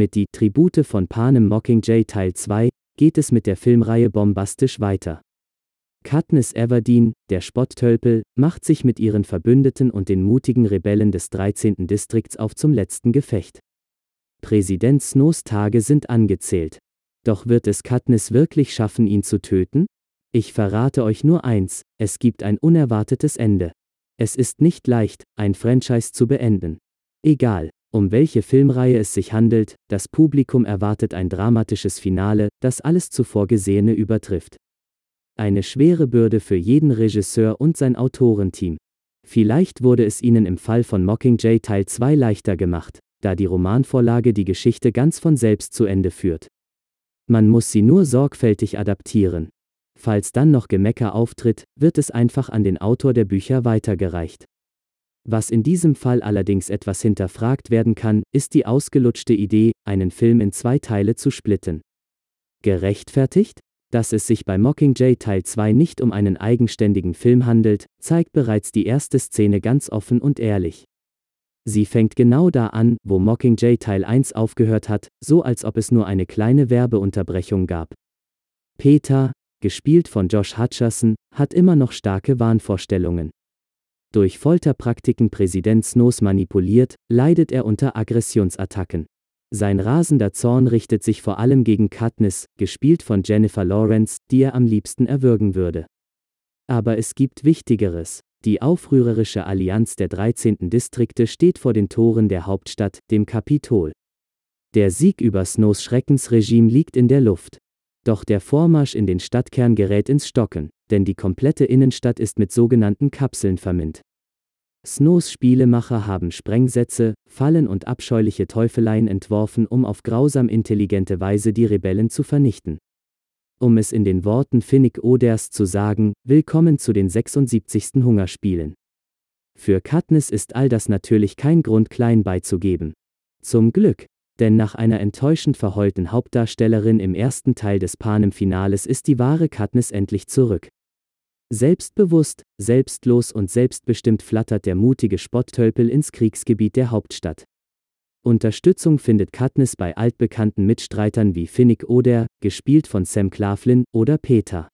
Mit Die Tribute von Panem Mockingjay Teil 2 geht es mit der Filmreihe bombastisch weiter. Katniss Everdeen, der Spotttölpel, macht sich mit ihren Verbündeten und den mutigen Rebellen des 13. Distrikts auf zum letzten Gefecht. Präsident Snows Tage sind angezählt. Doch wird es Katniss wirklich schaffen, ihn zu töten? Ich verrate euch nur eins, es gibt ein unerwartetes Ende. Es ist nicht leicht, ein Franchise zu beenden. Egal, um welche Filmreihe es sich handelt, das Publikum erwartet ein dramatisches Finale, das alles zuvor Gesehene übertrifft. Eine schwere Bürde für jeden Regisseur und sein Autorenteam. Vielleicht wurde es ihnen im Fall von Mockingjay Teil 2 leichter gemacht, da die Romanvorlage die Geschichte ganz von selbst zu Ende führt. Man muss sie nur sorgfältig adaptieren. Falls dann noch Gemecker auftritt, wird es einfach an den Autor der Bücher weitergereicht. Was in diesem Fall allerdings etwas hinterfragt werden kann, ist die ausgelutschte Idee, einen Film in zwei Teile zu splitten. Gerechtfertigt? Dass es sich bei Mockingjay Teil 2 nicht um einen eigenständigen Film handelt, zeigt bereits die erste Szene ganz offen und ehrlich. Sie fängt genau da an, wo Mockingjay Teil 1 aufgehört hat, so als ob es nur eine kleine Werbeunterbrechung gab. Peter, gespielt von Josh Hutcherson, hat immer noch starke Wahnvorstellungen. Durch Folterpraktiken Präsident Snows manipuliert, leidet er unter Aggressionsattacken. Sein rasender Zorn richtet sich vor allem gegen Katniss, gespielt von Jennifer Lawrence, die er am liebsten erwürgen würde. Aber es gibt Wichtigeres. Die aufrührerische Allianz der 13. Distrikte steht vor den Toren der Hauptstadt, dem Kapitol. Der Sieg über Snows Schreckensregime liegt in der Luft. Doch der Vormarsch in den Stadtkern gerät ins Stocken, denn die komplette Innenstadt ist mit sogenannten Kapseln verminnt. Snows Spielemacher haben Sprengsätze, Fallen und abscheuliche Teufeleien entworfen, um auf grausam intelligente Weise die Rebellen zu vernichten. Um es in den Worten Finnick Oders zu sagen, willkommen zu den 76. Hungerspielen. Für Katniss ist all das natürlich kein Grund klein beizugeben. Zum Glück, denn nach einer enttäuschend verheulten Hauptdarstellerin im ersten Teil des Panem-Finales ist die wahre Katniss endlich zurück. Selbstbewusst, selbstlos und selbstbestimmt flattert der mutige Spotttölpel ins Kriegsgebiet der Hauptstadt. Unterstützung findet Katniss bei altbekannten Mitstreitern wie Finnick Oder, gespielt von Sam Claflin, oder Peter.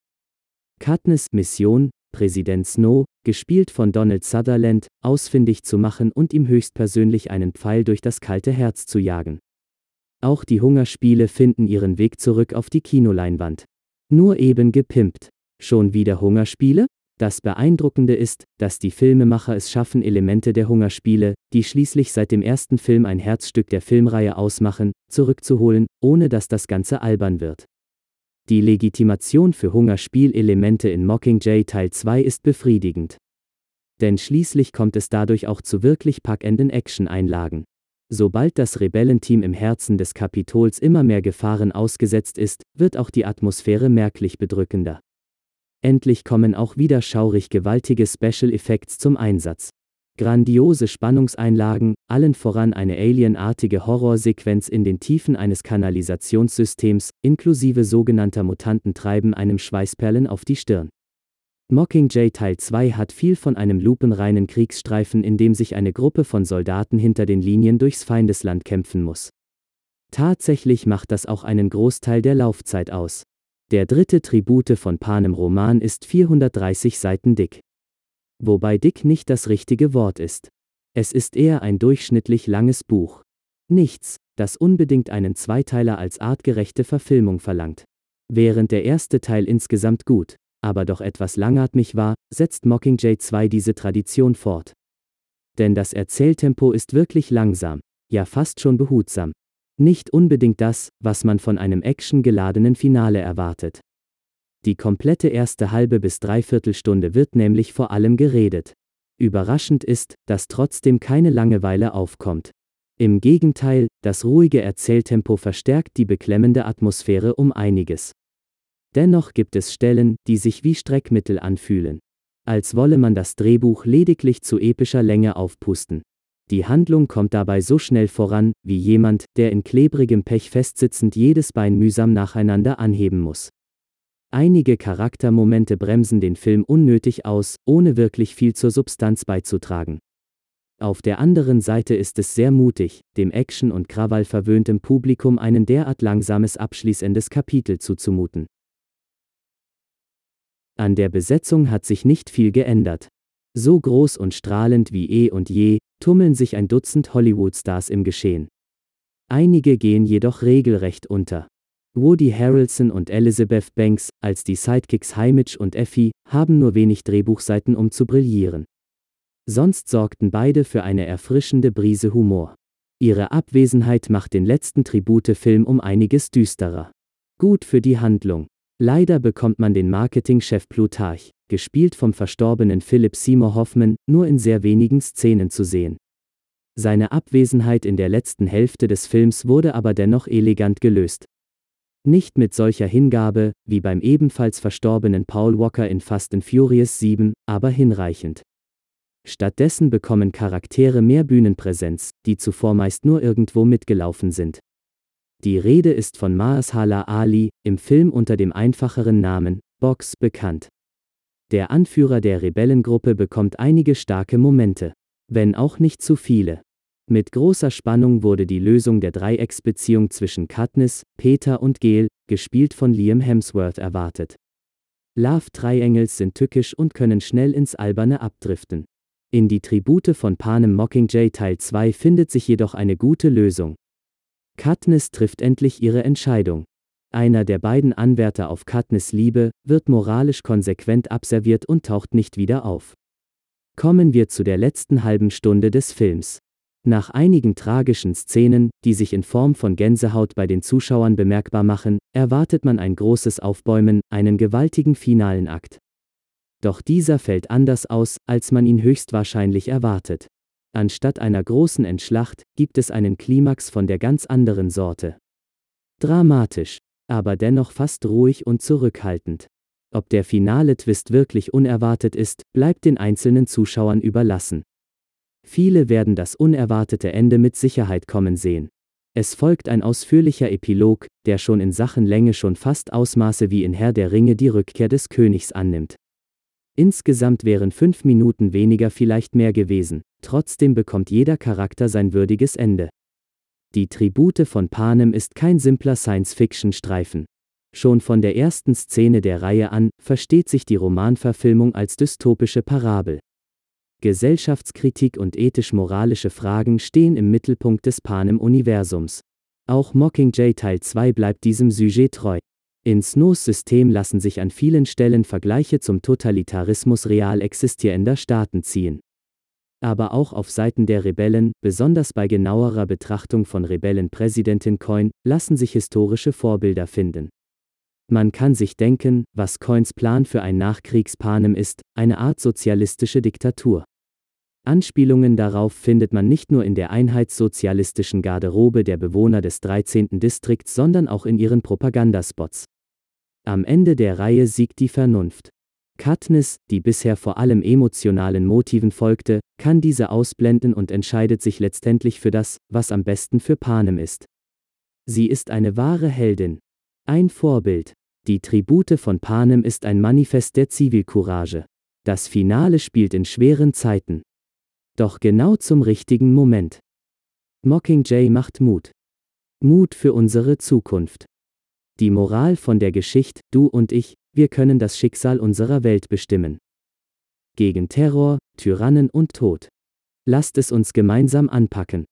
Katniss Mission, Präsident Snow, gespielt von Donald Sutherland, ausfindig zu machen und ihm höchstpersönlich einen Pfeil durch das kalte Herz zu jagen. Auch die Hungerspiele finden ihren Weg zurück auf die Kinoleinwand. Nur eben gepimpt. Schon wieder Hungerspiele? Das Beeindruckende ist, dass die Filmemacher es schaffen, Elemente der Hungerspiele, die schließlich seit dem ersten Film ein Herzstück der Filmreihe ausmachen, zurückzuholen, ohne dass das Ganze albern wird. Die Legitimation für Hungerspielelemente in Mockingjay Teil 2 ist befriedigend. Denn schließlich kommt es dadurch auch zu wirklich packenden Action-Einlagen. Sobald das Rebellenteam im Herzen des Kapitols immer mehr Gefahren ausgesetzt ist, wird auch die Atmosphäre merklich bedrückender. Endlich kommen auch wieder schaurig gewaltige Special Effects zum Einsatz. Grandiose Spannungseinlagen, allen voran eine alienartige Horrorsequenz in den Tiefen eines Kanalisationssystems, inklusive sogenannter Mutanten treiben einem Schweißperlen auf die Stirn. Mockingjay Teil 2 hat viel von einem lupenreinen Kriegsstreifen, in dem sich eine Gruppe von Soldaten hinter den Linien durchs Feindesland kämpfen muss. Tatsächlich macht das auch einen Großteil der Laufzeit aus. Der dritte Tribute von Panem Roman ist 430 Seiten dick. Wobei dick nicht das richtige Wort ist. Es ist eher ein durchschnittlich langes Buch. Nichts, das unbedingt einen Zweiteiler als artgerechte Verfilmung verlangt. Während der erste Teil insgesamt gut, aber doch etwas langatmig war, setzt Mockingjay 2 diese Tradition fort. Denn das Erzähltempo ist wirklich langsam, ja fast schon behutsam, nicht unbedingt das, was man von einem actiongeladenen Finale erwartet. Die komplette erste halbe bis dreiviertel Stunde wird nämlich vor allem geredet. Überraschend ist, dass trotzdem keine Langeweile aufkommt. Im Gegenteil, das ruhige Erzähltempo verstärkt die beklemmende Atmosphäre um einiges. Dennoch gibt es Stellen, die sich wie Streckmittel anfühlen. Als wolle man das Drehbuch lediglich zu epischer Länge aufpusten. Die Handlung kommt dabei so schnell voran, wie jemand, der in klebrigem Pech festsitzend jedes Bein mühsam nacheinander anheben muss. Einige Charaktermomente bremsen den Film unnötig aus, ohne wirklich viel zur Substanz beizutragen. Auf der anderen Seite ist es sehr mutig, dem Action- und Krawall verwöhntem Publikum einen derart langsames abschließendes Kapitel zuzumuten. An der Besetzung hat sich nicht viel geändert. So groß und strahlend wie eh und je, tummeln sich ein Dutzend Hollywood-Stars im Geschehen. Einige gehen jedoch regelrecht unter. Woody Harrelson und Elizabeth Banks, als die Sidekicks Heimich und Effie, haben nur wenig Drehbuchseiten um zu brillieren. Sonst sorgten beide für eine erfrischende Brise Humor. Ihre Abwesenheit macht den letzten Tribute-Film um einiges düsterer. Gut für die Handlung. Leider bekommt man den Marketingchef Plutarch, gespielt vom verstorbenen Philip Seymour Hoffman, nur in sehr wenigen Szenen zu sehen. Seine Abwesenheit in der letzten Hälfte des Films wurde aber dennoch elegant gelöst. Nicht mit solcher Hingabe, wie beim ebenfalls verstorbenen Paul Walker in Fast and Furious 7, aber hinreichend. Stattdessen bekommen Charaktere mehr Bühnenpräsenz, die zuvor meist nur irgendwo mitgelaufen sind. Die Rede ist von Mahershala Ali, im Film unter dem einfacheren Namen Box bekannt. Der Anführer der Rebellengruppe bekommt einige starke Momente, wenn auch nicht zu viele. Mit großer Spannung wurde die Lösung der Dreiecksbeziehung zwischen Katniss, Peter und Gel, gespielt von Liam Hemsworth, erwartet. Love Triangles sind tückisch und können schnell ins Alberne abdriften. In die Tribute von Panem Mockingjay Teil 2 findet sich jedoch eine gute Lösung. Katniss trifft endlich ihre Entscheidung. Einer der beiden Anwärter auf Katniss Liebe wird moralisch konsequent abserviert und taucht nicht wieder auf. Kommen wir zu der letzten halben Stunde des Films. Nach einigen tragischen Szenen, die sich in Form von Gänsehaut bei den Zuschauern bemerkbar machen, erwartet man ein großes Aufbäumen, einen gewaltigen finalen Akt. Doch dieser fällt anders aus, als man ihn höchstwahrscheinlich erwartet. Anstatt einer großen Entschlacht gibt es einen Klimax von der ganz anderen Sorte. Dramatisch, aber dennoch fast ruhig und zurückhaltend. Ob der finale Twist wirklich unerwartet ist, bleibt den einzelnen Zuschauern überlassen. Viele werden das unerwartete Ende mit Sicherheit kommen sehen. Es folgt ein ausführlicher Epilog, der schon in Sachen Länge schon fast Ausmaße wie in Herr der Ringe die Rückkehr des Königs annimmt. Insgesamt wären fünf Minuten weniger vielleicht mehr gewesen, trotzdem bekommt jeder Charakter sein würdiges Ende. Die Tribute von Panem ist kein simpler Science-Fiction-Streifen. Schon von der ersten Szene der Reihe an versteht sich die Romanverfilmung als dystopische Parabel. Gesellschaftskritik und ethisch-moralische Fragen stehen im Mittelpunkt des Panem-Universums. Auch Mockingjay Teil 2 bleibt diesem Sujet treu. In Snows System lassen sich an vielen Stellen Vergleiche zum Totalitarismus real existierender Staaten ziehen. Aber auch auf Seiten der Rebellen, besonders bei genauerer Betrachtung von Rebellenpräsidentin Coin, lassen sich historische Vorbilder finden. Man kann sich denken, was Coins Plan für ein Nachkriegspanem ist, eine Art sozialistische Diktatur. Anspielungen darauf findet man nicht nur in der einheitssozialistischen Garderobe der Bewohner des 13. Distrikts, sondern auch in ihren Propagandaspots. Am Ende der Reihe siegt die Vernunft. Katniss, die bisher vor allem emotionalen Motiven folgte, kann diese ausblenden und entscheidet sich letztendlich für das, was am besten für Panem ist. Sie ist eine wahre Heldin. Ein Vorbild. Die Tribute von Panem ist ein Manifest der Zivilcourage. Das Finale spielt in schweren Zeiten. Doch genau zum richtigen Moment. Mockingjay macht Mut. Mut für unsere Zukunft. Die Moral von der Geschichte, du und ich, wir können das Schicksal unserer Welt bestimmen. Gegen Terror, Tyrannen und Tod. Lasst es uns gemeinsam anpacken.